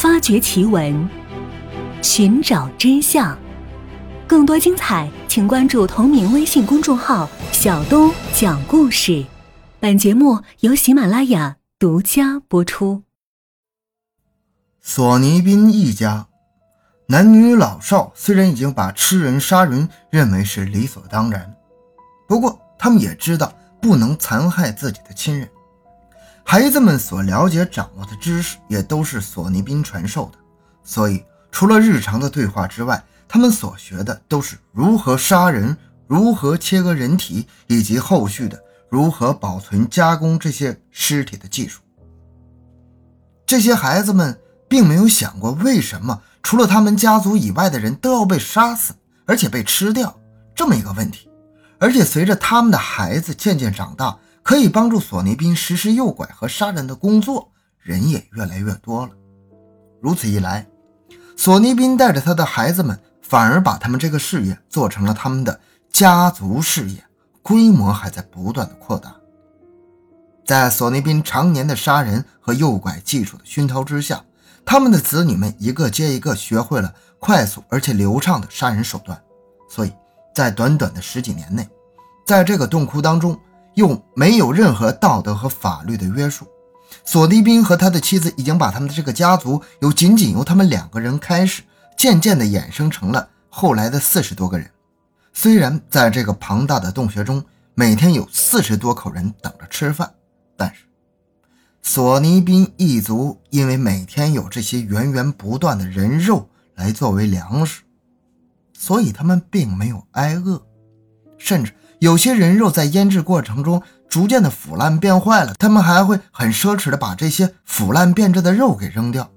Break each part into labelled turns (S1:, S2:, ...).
S1: 发掘奇闻，寻找真相。更多精彩，请关注同名微信公众号“小东讲故事”。本节目由喜马拉雅独家播出。
S2: 索尼宾一家男女老少虽然已经把吃人杀人认为是理所当然，不过他们也知道不能残害自己的亲人。孩子们所了解、掌握的知识也都是索尼宾传授的，所以除了日常的对话之外，他们所学的都是如何杀人、如何切割人体，以及后续的如何保存、加工这些尸体的技术。这些孩子们并没有想过，为什么除了他们家族以外的人都要被杀死，而且被吃掉这么一个问题。而且随着他们的孩子渐渐长大，可以帮助索尼宾实施诱拐和杀人的工作，人也越来越多了。如此一来，索尼宾带着他的孩子们，反而把他们这个事业做成了他们的家族事业，规模还在不断的扩大。在索尼宾常年的杀人和诱拐技术的熏陶之下，他们的子女们一个接一个学会了快速而且流畅的杀人手段，所以在短短的十几年内，在这个洞窟当中。又没有任何道德和法律的约束，索尼宾和他的妻子已经把他们的这个家族由仅仅由他们两个人开始，渐渐地衍生成了后来的四十多个人。虽然在这个庞大的洞穴中，每天有四十多口人等着吃饭，但是索尼宾一族因为每天有这些源源不断的人肉来作为粮食，所以他们并没有挨饿，甚至。有些人肉在腌制过程中逐渐的腐烂变坏了，他们还会很奢侈的把这些腐烂变质的肉给扔掉。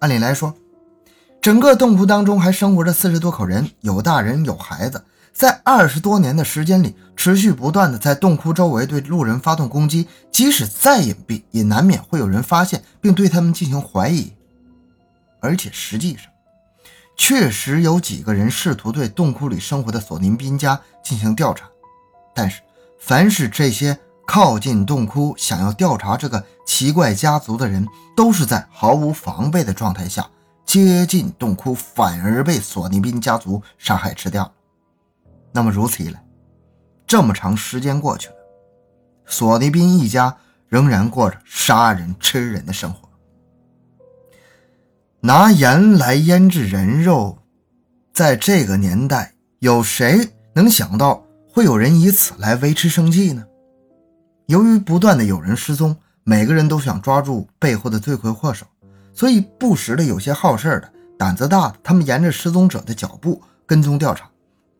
S2: 按理来说，整个洞窟当中还生活着四十多口人，有大人有孩子，在二十多年的时间里，持续不断的在洞窟周围对路人发动攻击，即使再隐蔽，也难免会有人发现并对他们进行怀疑。而且实际上。确实有几个人试图对洞窟里生活的索尼宾家进行调查，但是凡是这些靠近洞窟想要调查这个奇怪家族的人，都是在毫无防备的状态下接近洞窟，反而被索尼宾家族杀害吃掉。那么如此一来，这么长时间过去了，索尼宾一家仍然过着杀人吃人的生活。拿盐来腌制人肉，在这个年代，有谁能想到会有人以此来维持生计呢？由于不断的有人失踪，每个人都想抓住背后的罪魁祸首，所以不时的有些好事的、胆子大的，他们沿着失踪者的脚步跟踪调查，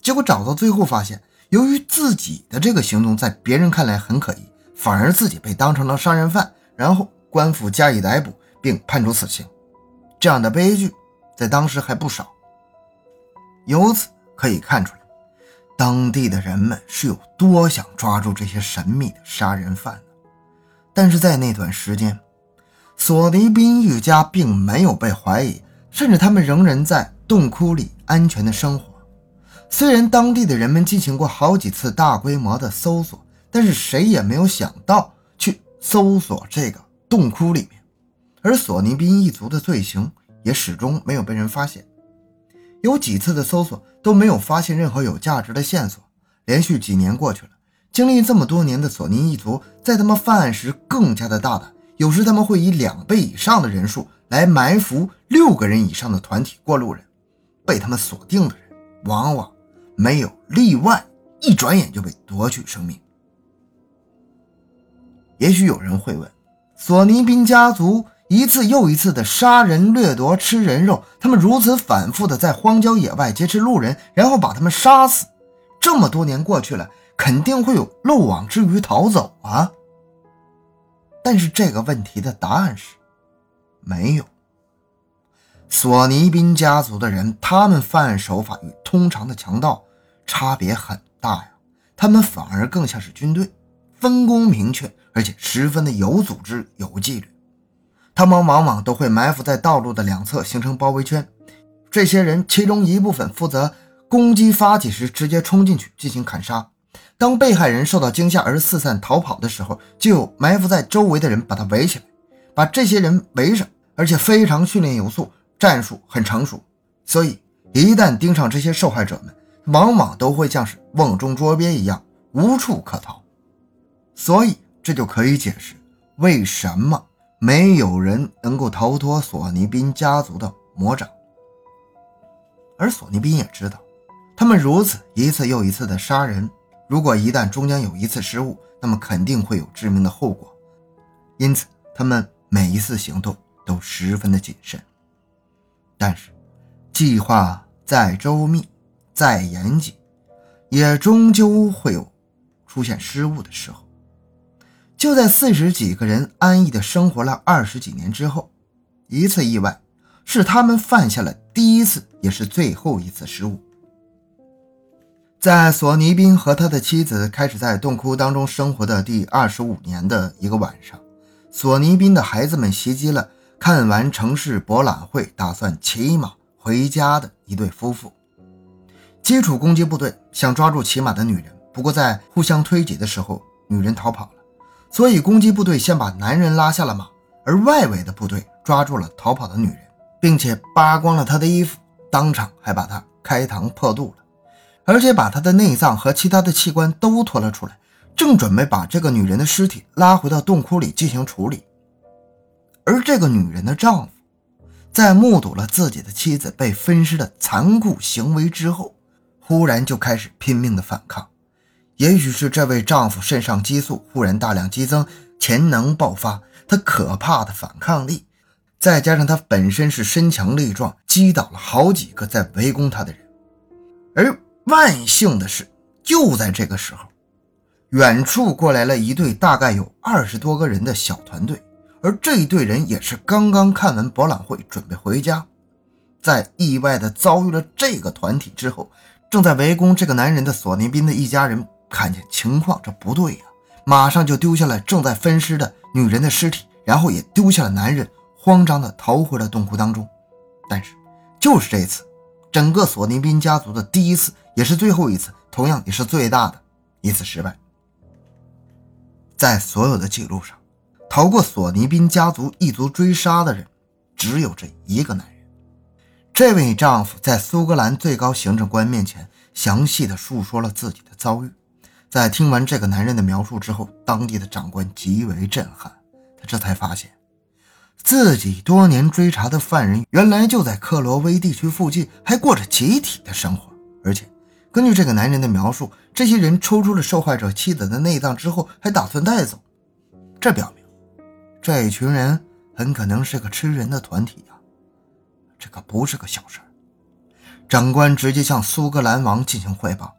S2: 结果找到最后发现，由于自己的这个行动在别人看来很可疑，反而自己被当成了杀人犯，然后官府加以逮捕并判处死刑。这样的悲剧在当时还不少，由此可以看出来，当地的人们是有多想抓住这些神秘的杀人犯的。但是在那段时间，索尼宾一家并没有被怀疑，甚至他们仍然在洞窟里安全的生活。虽然当地的人们进行过好几次大规模的搜索，但是谁也没有想到去搜索这个洞窟里面。而索尼宾一族的罪行也始终没有被人发现，有几次的搜索都没有发现任何有价值的线索。连续几年过去了，经历这么多年的索尼一族，在他们犯案时更加的大胆，有时他们会以两倍以上的人数来埋伏六个人以上的团体过路人，被他们锁定的人往往没有例外，一转眼就被夺去生命。也许有人会问，索尼宾家族。一次又一次的杀人掠夺、吃人肉，他们如此反复的在荒郊野外劫持路人，然后把他们杀死。这么多年过去了，肯定会有漏网之鱼逃走啊。但是这个问题的答案是，没有。索尼宾家族的人，他们犯案手法与通常的强盗差别很大呀，他们反而更像是军队，分工明确，而且十分的有组织、有纪律。他们往往都会埋伏在道路的两侧，形成包围圈。这些人其中一部分负责攻击发起时直接冲进去进行砍杀。当被害人受到惊吓而四散逃跑的时候，就有埋伏在周围的人把他围起来，把这些人围上。而且非常训练有素，战术很成熟，所以一旦盯上这些受害者们，往往都会像是瓮中捉鳖一样，无处可逃。所以这就可以解释为什么没有人能够逃脱索尼宾家族的魔掌。而索尼宾也知道，他们如此一次又一次的杀人，如果一旦中间有一次失误，那么肯定会有致命的后果。因此，他们每一次行动都十分的谨慎。但是，计划再周密、再严谨，也终究会有出现失误的时候。就在四十几个人安逸的生活了二十几年之后，一次意外是他们犯下了第一次也是最后一次失误。在索尼宾和他的妻子开始在洞窟当中生活的第二十五年的一个晚上。索尼宾的孩子们袭击了看完城市博览会、打算骑马回家的一对夫妇。基础攻击部队想抓住骑马的女人，不过在互相推挤的时候，女人逃跑了，所以攻击部队先把男人拉下了马，而外围的部队抓住了逃跑的女人，并且扒光了她的衣服，当场还把她开膛破肚了，而且把她的内脏和其他的器官都拖了出来。正准备把这个女人的尸体拉回到洞窟里进行处理，而这个女人的丈夫在目睹了自己的妻子被分尸的残酷行为之后，忽然就开始拼命的反抗。也许是这位丈夫肾上激素忽然大量激增，潜能爆发，他可怕的反抗力，再加上他本身是身强力壮，击倒了好几个在围攻他的人。而万幸的是，就在这个时候。远处过来了一队大概有二十多个人的小团队，而这一队人也是刚刚看完博览会，准备回家，在意外的遭遇了这个团体之后，正在围攻这个男人的索尼宾的一家人看见情况这不对呀，马上就丢下了正在分尸的女人的尸体，然后也丢下了男人，慌张的逃回了洞窟当中。但是就是这次，整个索尼宾家族的第一次，也是最后一次，同样也是最大的一次失败。在所有的记录上，逃过索尼宾家族一族追杀的人，只有这一个男人。这位丈夫在苏格兰最高行政官面前详细的述说了自己的遭遇。在听完这个男人的描述之后，当地的长官极为震撼。他这才发现，自己多年追查的犯人，原来就在克罗威地区附近，还过着集体的生活，而且。根据这个男人的描述，这些人抽出了受害者妻子的内脏之后，还打算带走。这表明，这一群人很可能是个吃人的团体呀。这可不是个小事。长官直接向苏格兰王进行汇报。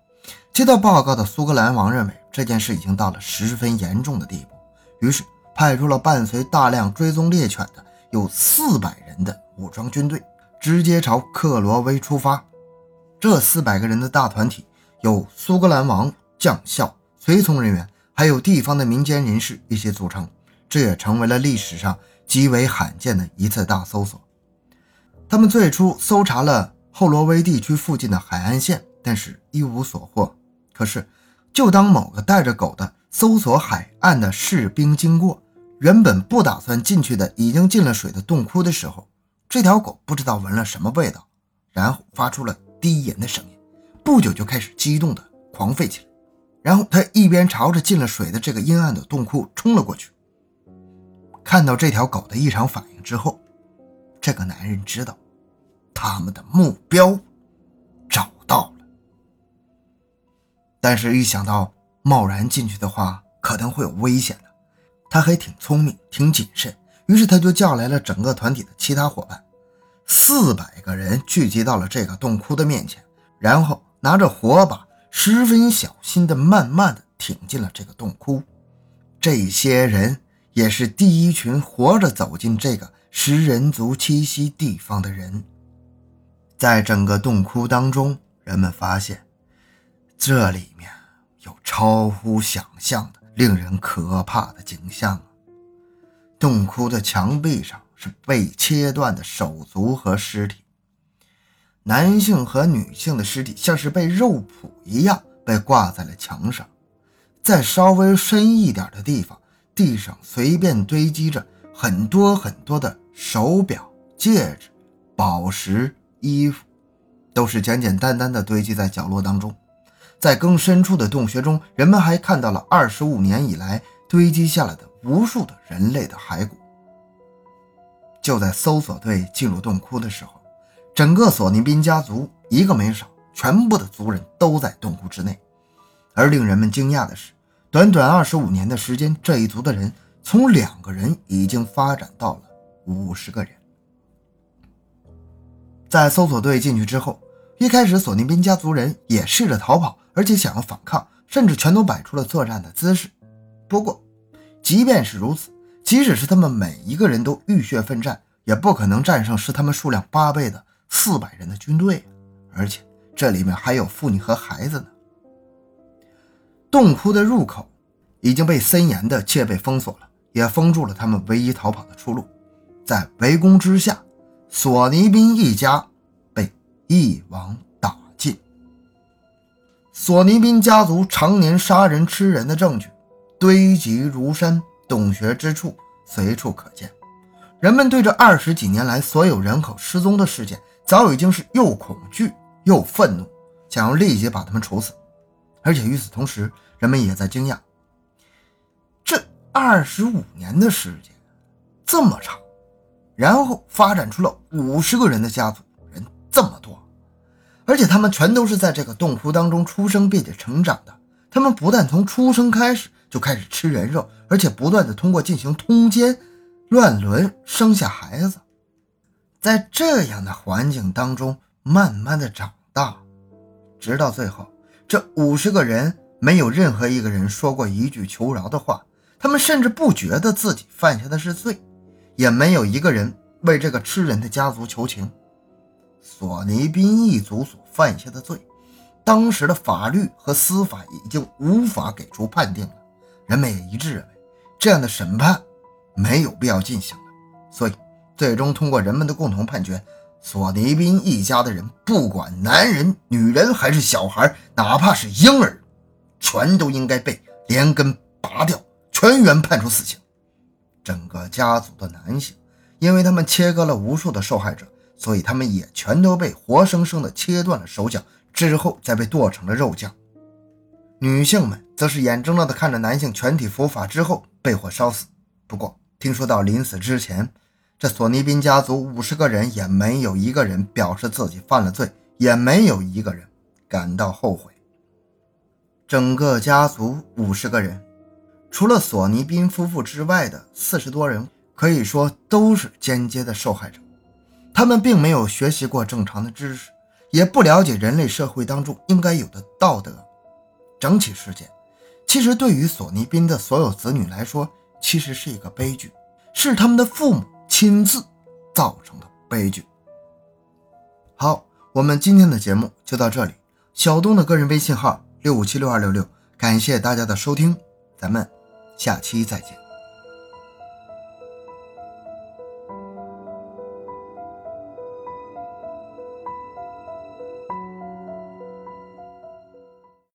S2: 接到报告的苏格兰王认为这件事已经到了十分严重的地步，于是派出了伴随大量追踪猎犬的有四百人的武装军队，直接朝克罗威出发。这四百个人的大团体，有苏格兰王、将校、随从人员，还有地方的民间人士一起组成，这也成为了历史上极为罕见的一次大搜索。他们最初搜查了后罗威地区附近的海岸线，但是一无所获。可是，就当某个带着狗的搜索海岸的士兵经过原本不打算进去的、已经进了水的洞窟的时候，这条狗不知道闻了什么味道，然后发出了。低吟的声音，不久就开始激动的狂吠起来，然后他一边朝着进了水的这个阴暗的洞窟冲了过去。看到这条狗的异常反应之后，这个男人知道他们的目标但是，一想到贸然进去的话可能会有危险的，他还挺聪明，挺谨慎，于是他就叫来了整个团体的其他伙伴。四百个人聚集到了这个洞窟的面前，然后拿着火把，十分小心的、慢慢的挺进了这个洞窟。这些人也是第一群活着走进这个食人族栖息地方的人。在整个洞窟当中，人们发现这里面有超乎想象的、令人可怕的景象。洞窟的墙壁上。是被切断的手足和尸体，男性和女性的尸体像是被肉脯一样被挂在了墙上。在稍微深一点的地方，地上随便堆积着很多很多的手表、戒指、宝石、衣服，都是简简单单的堆积在角落当中。在更深处的洞穴中，人们还看到了二十五年以来堆积下来的无数的人类的骸骨。就在搜索队进入洞窟的时候，整个索尼宾家族一个没少，全部的族人都在洞窟之内。而令人们惊讶的是，短短二十五年的时间，这一族的人从两个人已经发展到了五十个人。在搜索队进去之后，一开始索尼宾家族人也试着逃跑。而且想要反抗，甚至全都摆出了作战的姿势。不过，即便是如此，即使是他们每一个人都浴血奋战，也不可能战胜是他们数量八倍的四百人的军队。而且这里面还有妇女和孩子呢。洞窟的入口已经被森严的戒备封锁了，也封住了他们唯一逃跑的出路。在围攻之下，索尼宾一家被一网。索尼宾家族常年杀人吃人的证据堆积如山，洞穴之处随处可见。人们对这二十几年来所有人口失踪的事件，早已经是又恐惧又愤怒，想要立即把他们处死。而且与此同时，人们也在惊讶：这二十五年的时间这么长，然后发展出了五十个人的家族，人这么多。而且他们全都是在这个洞窟当中出生并且成长的。他们不但从出生开始就开始吃人肉，而且不断的通过进行通奸、乱伦生下孩子，在这样的环境当中慢慢的长大，直到最后，这五十个人没有任何一个人说过一句求饶的话，他们甚至不觉得自己犯下的是罪，也没有一个人为这个吃人的家族求情。索尼宾一族所犯下的罪，当时的法律和司法已经无法给出判定了。人们也一致认为，这样的审判没有必要进行了。所以，最终通过人们的共同判决，索尼宾一家的人，不管男人、女人还是小孩，哪怕是婴儿，全都应该被连根拔掉，全员判处死刑。整个家族的男性，因为他们切割了无数的受害者。所以他们也全都被活生生的切断了手脚，之后再被剁成了肉酱。女性们则是眼睁睁的看着男性全体伏法之后被火烧死。不过，听说到临死之前，这索尼宾家族五十个人也没有一个人表示自己犯了罪，也没有一个人感到后悔。整个家族五十个人，除了索尼宾夫妇之外的四十多人，可以说都是间接的受害者。他们并没有学习过正常的知识，也不了解人类社会当中应该有的道德。整起事件，其实对于索尼宾的所有子女来说，其实是一个悲剧，是他们的父母亲自造成的悲剧。好，我们今天的节目就到这里。小东的个人微信号六五七六二六六，感谢大家的收听，咱们下期再见。